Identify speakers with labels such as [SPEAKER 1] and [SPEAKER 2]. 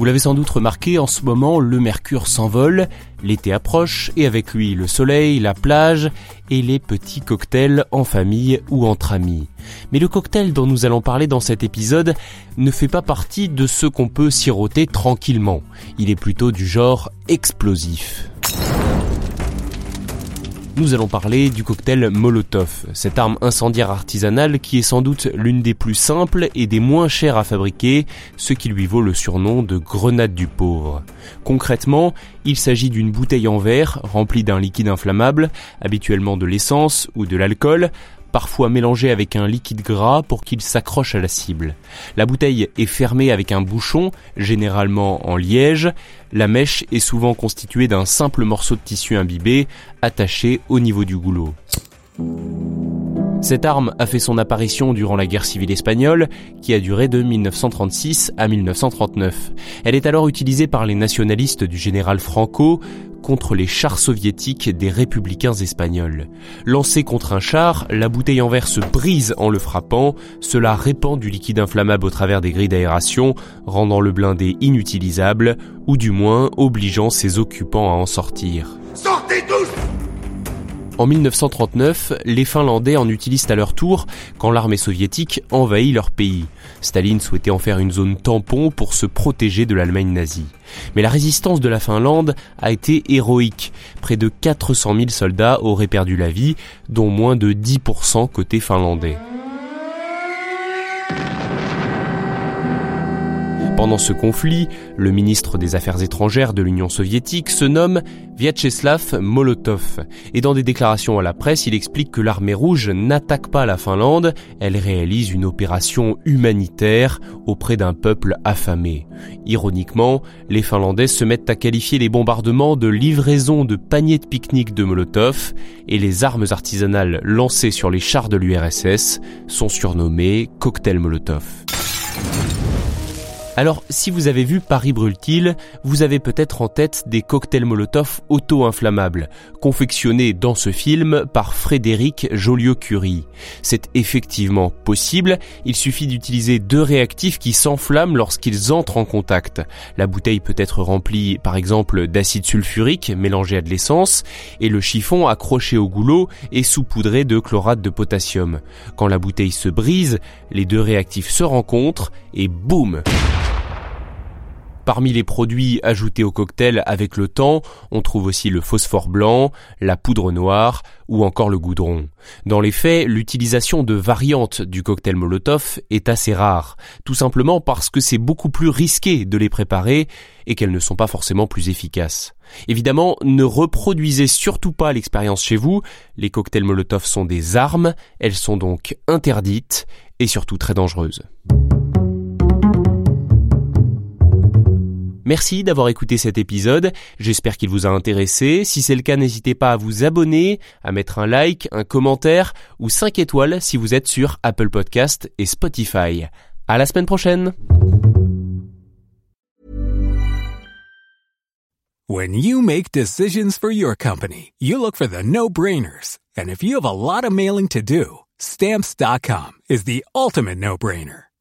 [SPEAKER 1] Vous l'avez sans doute remarqué, en ce moment, le mercure s'envole, l'été approche, et avec lui le soleil, la plage et les petits cocktails en famille ou entre amis. Mais le cocktail dont nous allons parler dans cet épisode ne fait pas partie de ceux qu'on peut siroter tranquillement. Il est plutôt du genre explosif nous allons parler du cocktail Molotov, cette arme incendiaire artisanale qui est sans doute l'une des plus simples et des moins chères à fabriquer, ce qui lui vaut le surnom de grenade du pauvre. Concrètement, il s'agit d'une bouteille en verre remplie d'un liquide inflammable, habituellement de l'essence ou de l'alcool, parfois mélangé avec un liquide gras pour qu'il s'accroche à la cible. La bouteille est fermée avec un bouchon, généralement en liège. La mèche est souvent constituée d'un simple morceau de tissu imbibé attaché au niveau du goulot. Cette arme a fait son apparition durant la guerre civile espagnole, qui a duré de 1936 à 1939. Elle est alors utilisée par les nationalistes du général Franco contre les chars soviétiques des républicains espagnols. Lancée contre un char, la bouteille en verre se brise en le frappant, cela répand du liquide inflammable au travers des grilles d'aération, rendant le blindé inutilisable, ou du moins obligeant ses occupants à en sortir. En 1939, les Finlandais en utilisent à leur tour quand l'armée soviétique envahit leur pays. Staline souhaitait en faire une zone tampon pour se protéger de l'Allemagne nazie. Mais la résistance de la Finlande a été héroïque. Près de 400 000 soldats auraient perdu la vie, dont moins de 10% côté finlandais. Pendant ce conflit, le ministre des Affaires étrangères de l'Union soviétique se nomme Vyacheslav Molotov. Et dans des déclarations à la presse, il explique que l'armée rouge n'attaque pas la Finlande, elle réalise une opération humanitaire auprès d'un peuple affamé. Ironiquement, les Finlandais se mettent à qualifier les bombardements de livraison de paniers de pique-nique de Molotov et les armes artisanales lancées sur les chars de l'URSS sont surnommées cocktail Molotov. Alors, si vous avez vu Paris brûle-t-il, vous avez peut-être en tête des cocktails Molotov auto-inflammables, confectionnés dans ce film par Frédéric Joliot-Curie. C'est effectivement possible, il suffit d'utiliser deux réactifs qui s'enflamment lorsqu'ils entrent en contact. La bouteille peut être remplie par exemple d'acide sulfurique mélangé à de l'essence, et le chiffon accroché au goulot est saupoudré de chlorate de potassium. Quand la bouteille se brise, les deux réactifs se rencontrent et boum Parmi les produits ajoutés au cocktail avec le temps, on trouve aussi le phosphore blanc, la poudre noire ou encore le goudron. Dans les faits, l'utilisation de variantes du cocktail Molotov est assez rare, tout simplement parce que c'est beaucoup plus risqué de les préparer et qu'elles ne sont pas forcément plus efficaces. Évidemment, ne reproduisez surtout pas l'expérience chez vous, les cocktails Molotov sont des armes, elles sont donc interdites et surtout très dangereuses. Merci d'avoir écouté cet épisode, j'espère qu'il vous a intéressé. Si c'est le cas, n'hésitez pas à vous abonner, à mettre un like, un commentaire ou 5 étoiles si vous êtes sur Apple Podcast et Spotify. À la semaine prochaine.
[SPEAKER 2] When you make decisions for your company, you look for the no-brainers. And if you have a lot of mailing to do, stamps.com is the ultimate no-brainer.